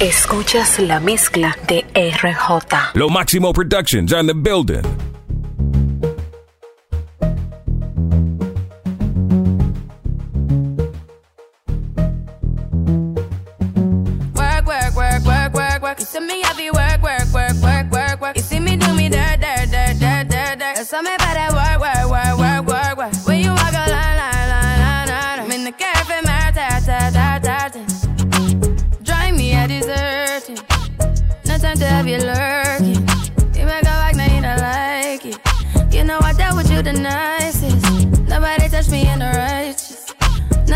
Escuchas la mezcla de RJ. Lo Máximo Productions on the building.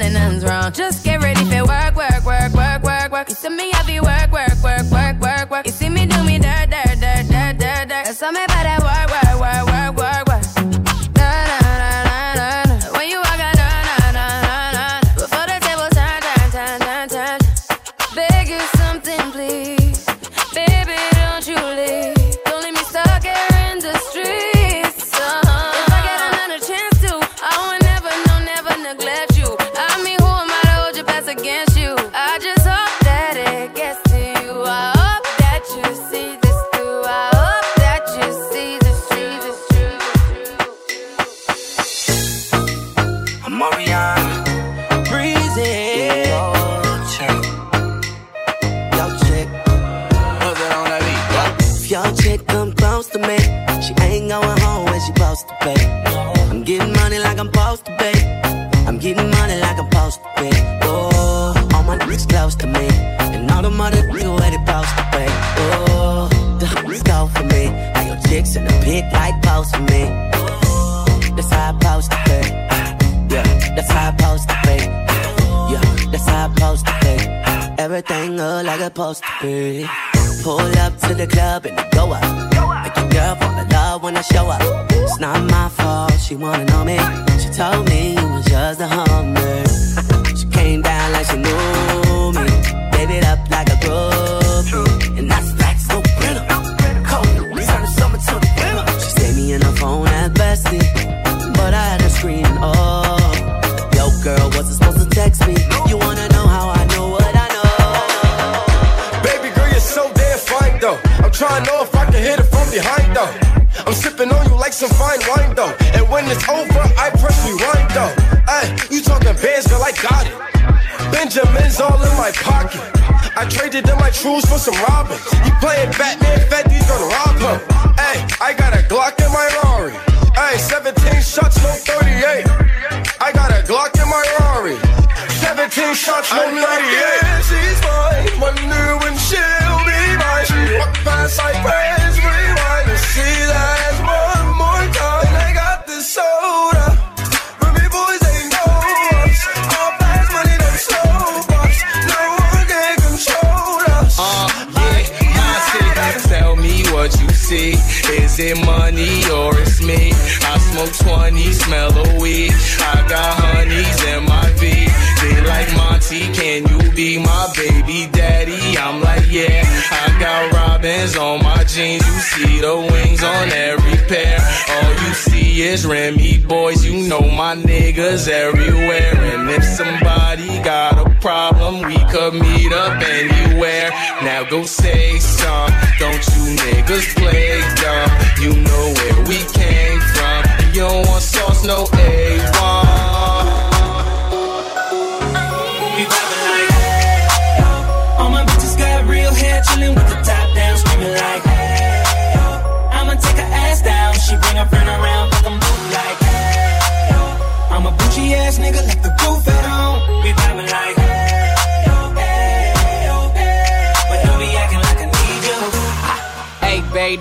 up nothing's wrong. Just get ready for work, work, work, work, work, work. You see me heavy work, work, work, work, work, work. You see me do me dirt, dirt, dirt, dirt, dirt, dirt. That's all me your chick come close to me, she ain't going home when she supposed to be. I'm getting money like I'm supposed to be. I'm getting money like I'm supposed to be. Oh, all my niggas close to me. And all the money nigga where they supposed to be. Oh, the niggas go for me. Now your chicks in the pic like post for me. That's how I supposed to be. Yeah, that's how I supposed to be. Yeah, that's how I supposed to be. Everything look like it's supposed to be. Pull up to the club and go up. Make your girl fall in love when I show up. It's not my fault, she wanna know me. She told me you was just a hummer. Some fine wine though. And when it's over, I press rewind though. Ay, you talking bands, girl, I got it. Benjamin's all in my pocket. I traded in my trues for some robbing. You playing Batman, Fetty's gonna rob her. Hey, I got a Glock in my Rari. Hey, 17 shots, no 38. I got a Glock in my Rari. 17 shots, no 38. she's mine. Wonder when she'll be mine. She walk past like praise, It money or it's me? I smoke 20, smell a weed. I got honeys in my V. They like Monty, can you be my baby daddy? I'm like, yeah. I got robins on my jeans. You see the wings on every pair. All you see is Remy boys. You know my niggas everywhere. And if somebody got a problem, we could meet up anywhere. Now go say some. Don't you niggas play dumb? You know where we came from. You don't want sauce, no A1.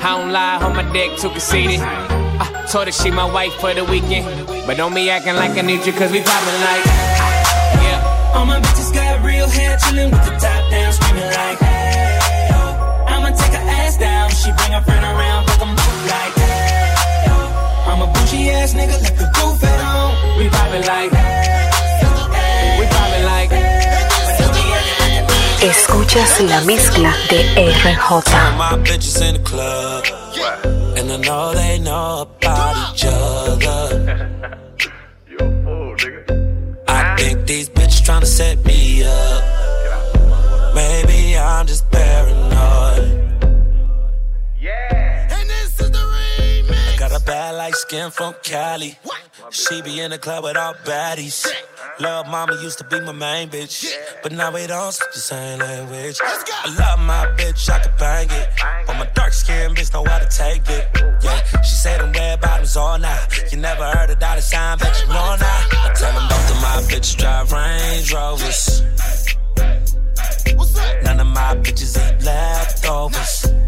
I don't lie, hold my dick too conceited. I told her she my wife for the weekend. But don't be acting like I need you, cause we poppin' like. Yeah. All my bitches got real hair, chillin' with the top down, screaming like, hey. I'ma take her ass down, she bring her friend around, fuck them both like, hey. I'm a bougie ass nigga, let the roof at home. We poppin' like, we Escuchas la mezcla de RJ. my bitches in the club. And I know they know about each other. I think these bitches tryna set me up. Maybe I'm just paranoid. Yeah. And this is the remix. I got a bad light skin from Cali. She be in the club with all baddies. Love mama used to be my main bitch. But now we don't speak the same language. I love my bitch, I can bang it. But my dark skin bitch know how to take it. Yeah, she said them red bottoms all night. You never heard of dollar sign, bet you know now. I tell them both of my bitches drive Range Rovers. None of my bitches eat leftovers.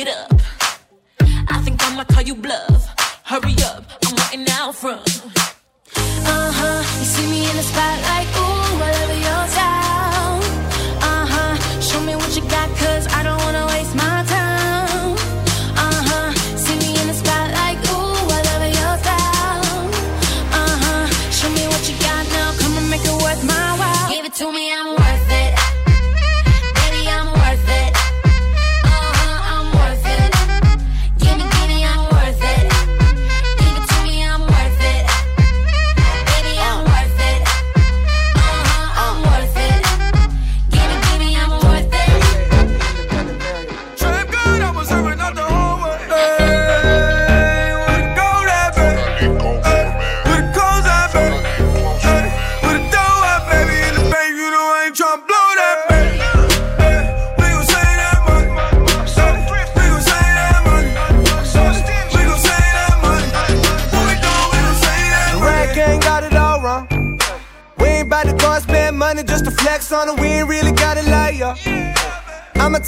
it up. I think I'ma call you bluff. Hurry up, I'm waiting out front. Uh huh. You see me in the spotlight, ooh, I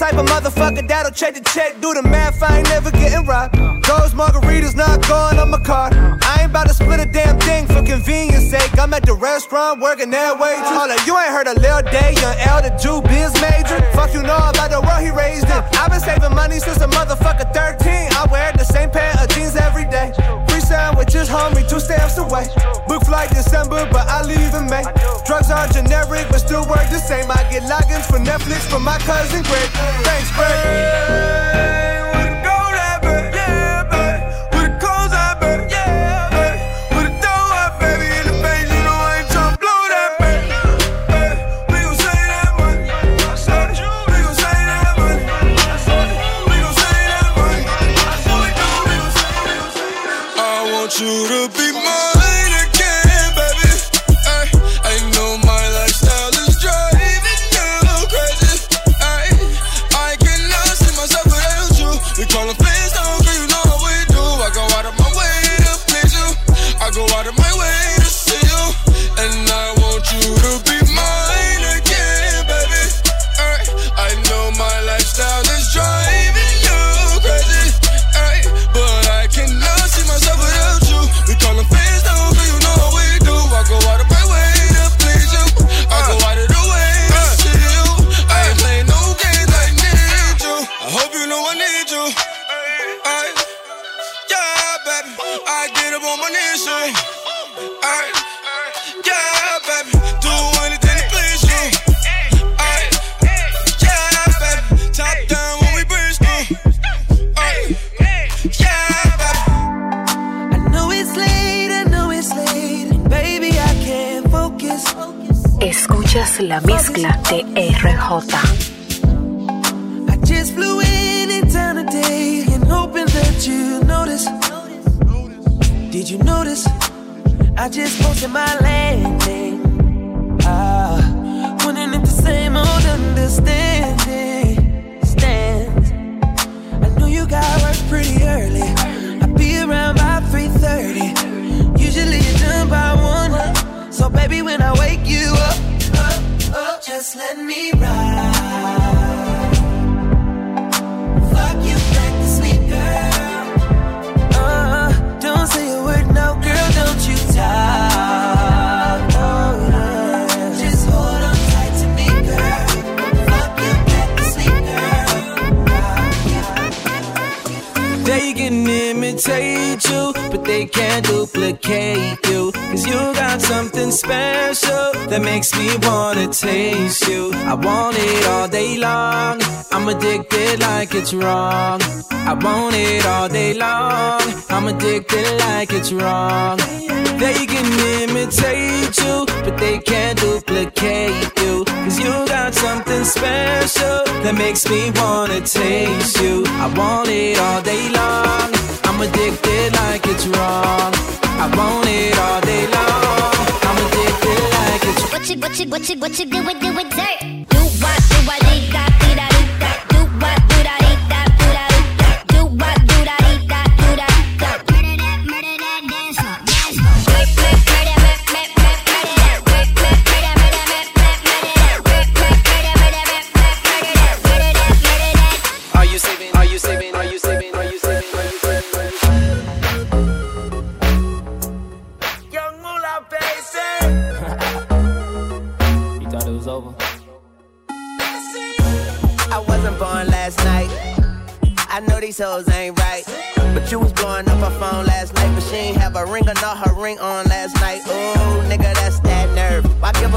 type of motherfucker that'll check the check, do the math, I ain't never getting robbed. Those margaritas not going on my card. I ain't about to split a damn thing for convenience sake. I'm at the restaurant working that way. Hold up, you ain't heard a Lil Day, young L, the Jew biz major. Fuck you you. Ay, yeah, baby. I get up on my knees, you. Ay, yeah, baby. Do anything to please you. Ay, yeah, baby. Top down when we breeze through. Ay, yeah, baby. I know it's late, I know it's late. Baby, I can't focus. Escuchas la mezcla de RJ. Did you notice? I just posted my landing. Ah, wondering if the same old understanding stands. I know you got work pretty early. I'll be around by 3:30. Usually you're done by one. So baby, when I wake you up, up, up, just let me ride. You, but they can't duplicate you. Cause you got something special that makes me wanna taste you. I want it all day long. I'm addicted like it's wrong. I want it all day long. I'm addicted like it's wrong. They can imitate you, but they can't duplicate you. Cause you got something special that makes me wanna taste you. I want it all day long. Para like it's wrong. I want it all day long. I'm addicted like it's. What you, what you, what you, what you do with, do with dirt? Do what, do what they got?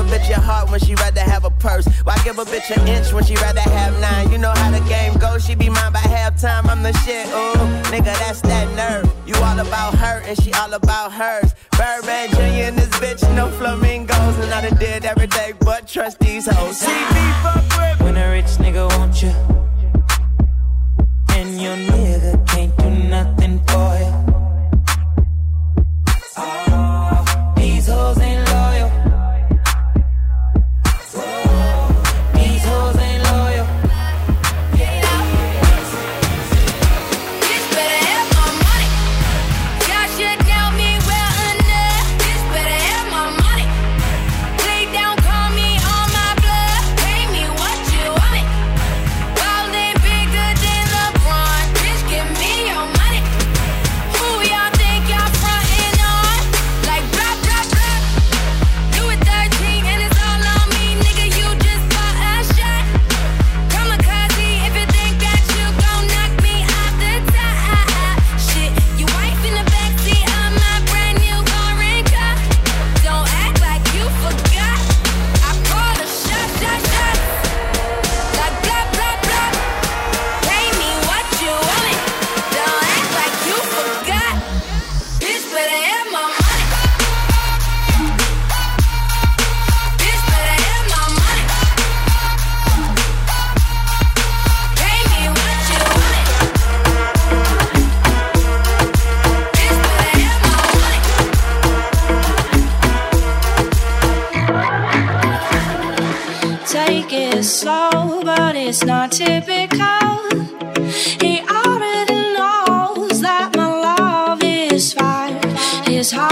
a bitch your heart when she rather have a purse? Why give a bitch an inch when she rather have nine? You know how the game goes, she be mine by halftime. I'm the shit, ooh, nigga, that's that nerve. You all about her and she all about hers. Birdman Jr. and this bitch, no flamingos. And I done did everything but trust these hoes. See me fuck with When a rich nigga want you, and your nigga can't do nothing for you. Oh.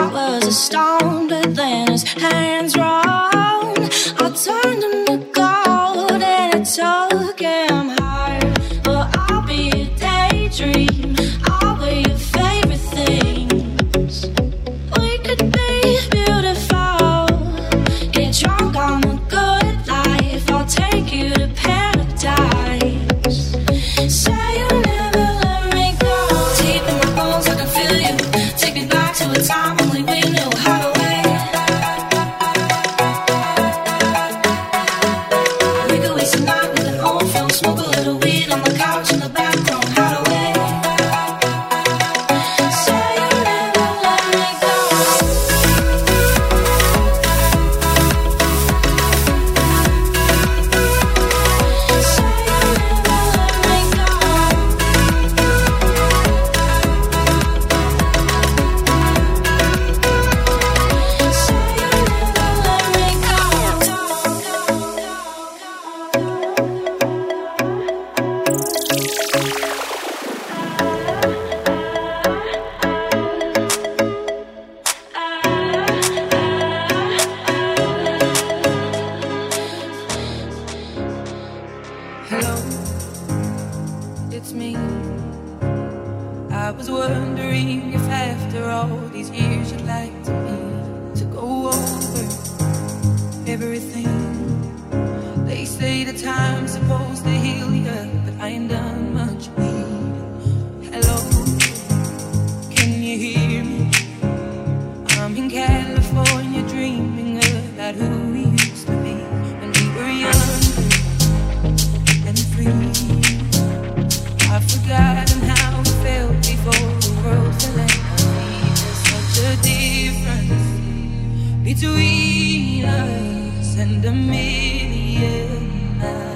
was a star. between us and a million miles.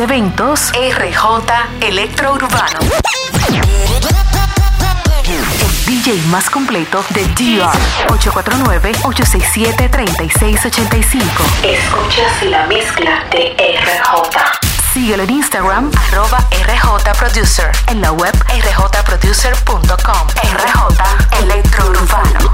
Eventos, RJ Electrourbano. El DJ más completo de DR. 849-867-3685. Escuchas la mezcla de RJ. Síguelo en Instagram, arroba RJ Producer. En la web rjproducer.com. RJ Electrourbano.